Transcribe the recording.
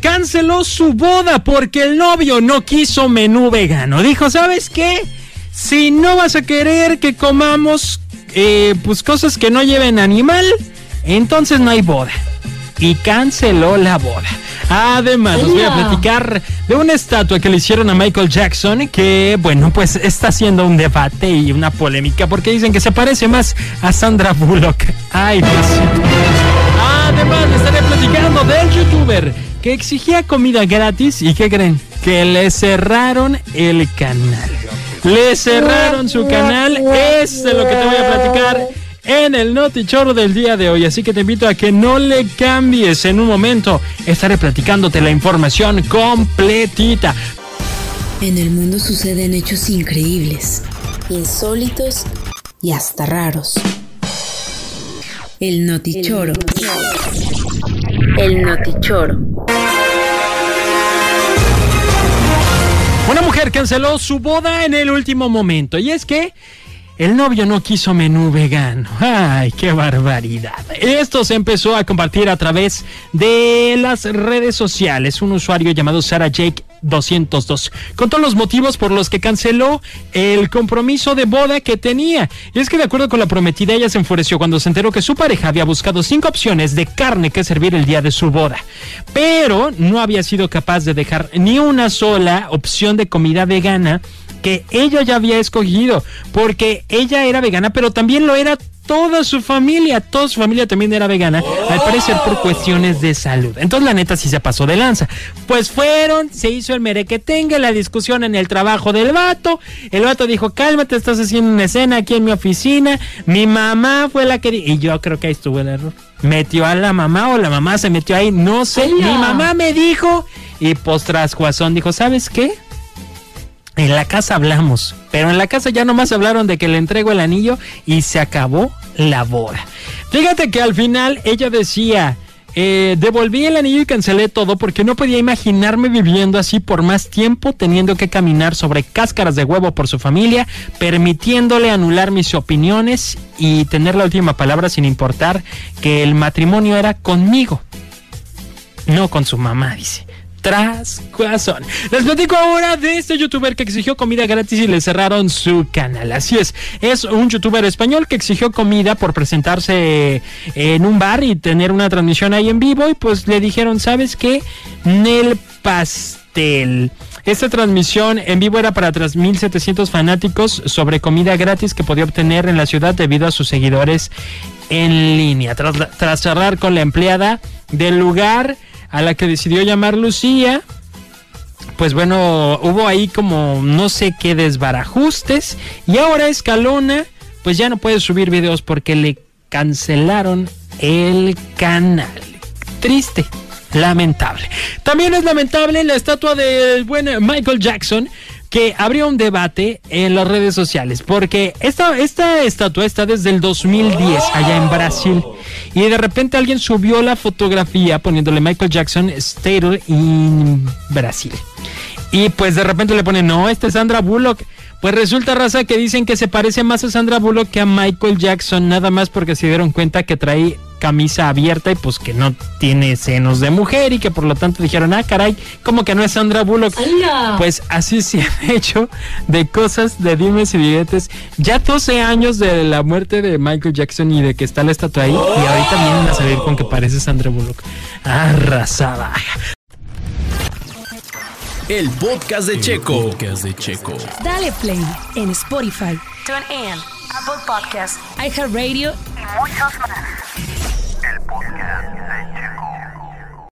canceló su boda porque el novio no quiso menú vegano. Dijo, ¿sabes qué? Si no vas a querer que comamos eh, pues cosas que no lleven animal, entonces no hay boda. Y canceló la boda. Además, les voy a platicar de una estatua que le hicieron a Michael Jackson que, bueno, pues está haciendo un debate y una polémica porque dicen que se parece más a Sandra Bullock. Ay, Dios. Además, les estaré platicando del youtuber que exigía comida gratis y ¿qué creen? Que le cerraron el canal. Le cerraron su canal. Es de lo que te voy a platicar en el Notichoro del día de hoy. Así que te invito a que no le cambies. En un momento estaré platicándote la información completita. En el mundo suceden hechos increíbles, insólitos y hasta raros. El Notichoro. El Notichoro. Una mujer canceló su boda en el último momento. Y es que el novio no quiso menú vegano. ¡Ay, qué barbaridad! Esto se empezó a compartir a través de las redes sociales. Un usuario llamado Sarah Jake 202 contó los motivos por los que canceló el compromiso de boda que tenía. Y es que de acuerdo con la prometida, ella se enfureció cuando se enteró que su pareja había buscado cinco opciones de carne que servir el día de su boda. Pero no había sido capaz de dejar ni una sola opción de comida vegana que ella ya había escogido, porque ella era vegana, pero también lo era toda su familia, toda su familia también era vegana, al parecer por cuestiones de salud. Entonces la neta sí se pasó de lanza. Pues fueron, se hizo el merequetengue, la discusión en el trabajo del vato. El vato dijo, cálmate, estás haciendo una escena aquí en mi oficina. Mi mamá fue la que... Y yo creo que ahí estuvo el error. Metió a la mamá o la mamá se metió ahí, no sé. Mi mamá me dijo y pues tras dijo, ¿sabes qué? En la casa hablamos, pero en la casa ya nomás hablaron de que le entrego el anillo y se acabó la boda. Fíjate que al final ella decía, eh, devolví el anillo y cancelé todo porque no podía imaginarme viviendo así por más tiempo, teniendo que caminar sobre cáscaras de huevo por su familia, permitiéndole anular mis opiniones y tener la última palabra sin importar que el matrimonio era conmigo, no con su mamá, dice tras corazón. Les platico ahora de este youtuber que exigió comida gratis y le cerraron su canal. Así es, es un youtuber español que exigió comida por presentarse en un bar y tener una transmisión ahí en vivo y pues le dijeron, ¿sabes qué? Nel pastel. Esta transmisión en vivo era para 3.700 fanáticos sobre comida gratis que podía obtener en la ciudad debido a sus seguidores en línea. Tras, tras cerrar con la empleada del lugar, a la que decidió llamar Lucía. Pues bueno, hubo ahí como no sé qué desbarajustes. Y ahora Escalona, pues ya no puede subir videos porque le cancelaron el canal. Triste lamentable. También es lamentable la estatua del buen Michael Jackson que abrió un debate en las redes sociales, porque esta, esta estatua está desde el 2010 allá en Brasil, y de repente alguien subió la fotografía poniéndole Michael Jackson Statue in Brasil. Y pues de repente le ponen, no, esta es Sandra Bullock. Pues resulta, raza, que dicen que se parece más a Sandra Bullock que a Michael Jackson, nada más porque se dieron cuenta que trae camisa abierta y pues que no tiene senos de mujer y que por lo tanto dijeron, ah, caray, como que no es Sandra Bullock. Pues así se han hecho de cosas de dimes y billetes. Ya 12 años de la muerte de Michael Jackson y de que está la estatua ahí y ahorita vienen a salir con que parece Sandra Bullock. Arrasada. El podcast de Checo. podcast de Checo. Dale play en Spotify, TuneIn, Apple Podcasts, iHeartRadio y muchos más.